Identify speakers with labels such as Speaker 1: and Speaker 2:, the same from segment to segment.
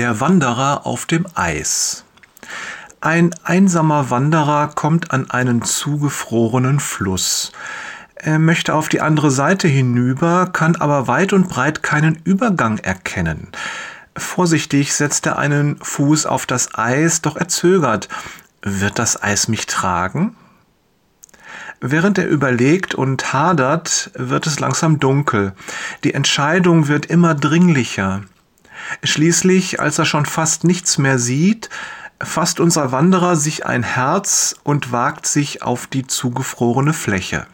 Speaker 1: Der Wanderer auf dem Eis. Ein einsamer Wanderer kommt an einen zugefrorenen Fluss. Er möchte auf die andere Seite hinüber, kann aber weit und breit keinen Übergang erkennen. Vorsichtig setzt er einen Fuß auf das Eis, doch er zögert. Wird das Eis mich tragen? Während er überlegt und hadert, wird es langsam dunkel. Die Entscheidung wird immer dringlicher. Schließlich, als er schon fast nichts mehr sieht, fasst unser Wanderer sich ein Herz und wagt sich auf die zugefrorene Fläche.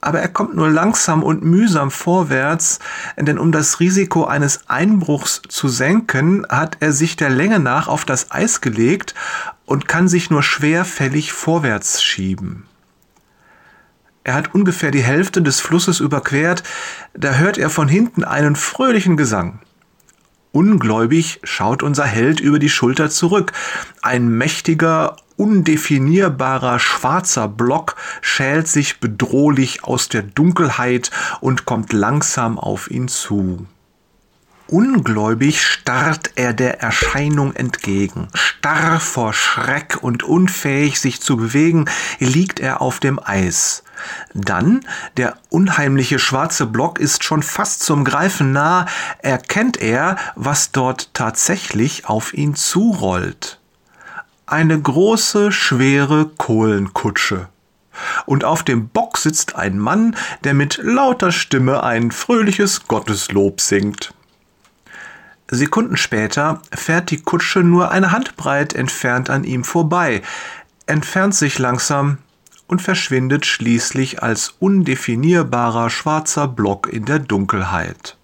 Speaker 1: Aber er kommt nur langsam und mühsam vorwärts, denn um das Risiko eines Einbruchs zu senken, hat er sich der Länge nach auf das Eis gelegt und kann sich nur schwerfällig vorwärts schieben. Er hat ungefähr die Hälfte des Flusses überquert, da hört er von hinten einen fröhlichen Gesang. Ungläubig schaut unser Held über die Schulter zurück. Ein mächtiger, undefinierbarer schwarzer Block schält sich bedrohlich aus der Dunkelheit und kommt langsam auf ihn zu. Ungläubig starrt er der Erscheinung entgegen. Starr vor Schreck und unfähig, sich zu bewegen, liegt er auf dem Eis. Dann, der unheimliche schwarze Block ist schon fast zum Greifen nah, erkennt er, was dort tatsächlich auf ihn zurollt. Eine große, schwere Kohlenkutsche und auf dem Bock sitzt ein Mann, der mit lauter Stimme ein fröhliches Gotteslob singt. Sekunden später fährt die Kutsche nur eine Handbreit entfernt an ihm vorbei, entfernt sich langsam und verschwindet schließlich als undefinierbarer schwarzer Block in der Dunkelheit.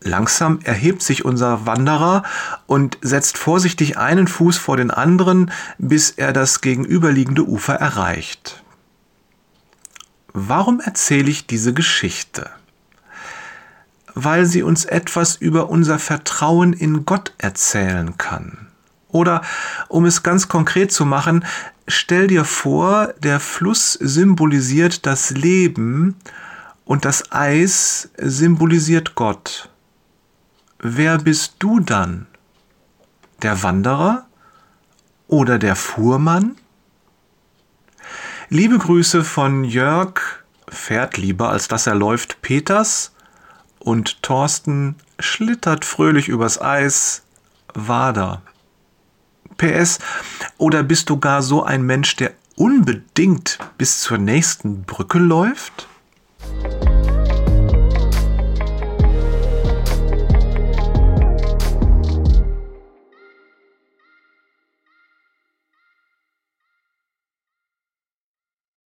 Speaker 1: Langsam erhebt sich unser Wanderer und setzt vorsichtig einen Fuß vor den anderen, bis er das gegenüberliegende Ufer erreicht. Warum erzähle ich diese Geschichte? Weil sie uns etwas über unser Vertrauen in Gott erzählen kann. Oder, um es ganz konkret zu machen, stell dir vor, der Fluss symbolisiert das Leben und das Eis symbolisiert Gott. Wer bist du dann? Der Wanderer oder der Fuhrmann? Liebe Grüße von Jörg, fährt lieber als dass er läuft, Peters und Thorsten schlittert fröhlich übers Eis. Wader. PS, oder bist du gar so ein Mensch, der unbedingt bis zur nächsten Brücke läuft?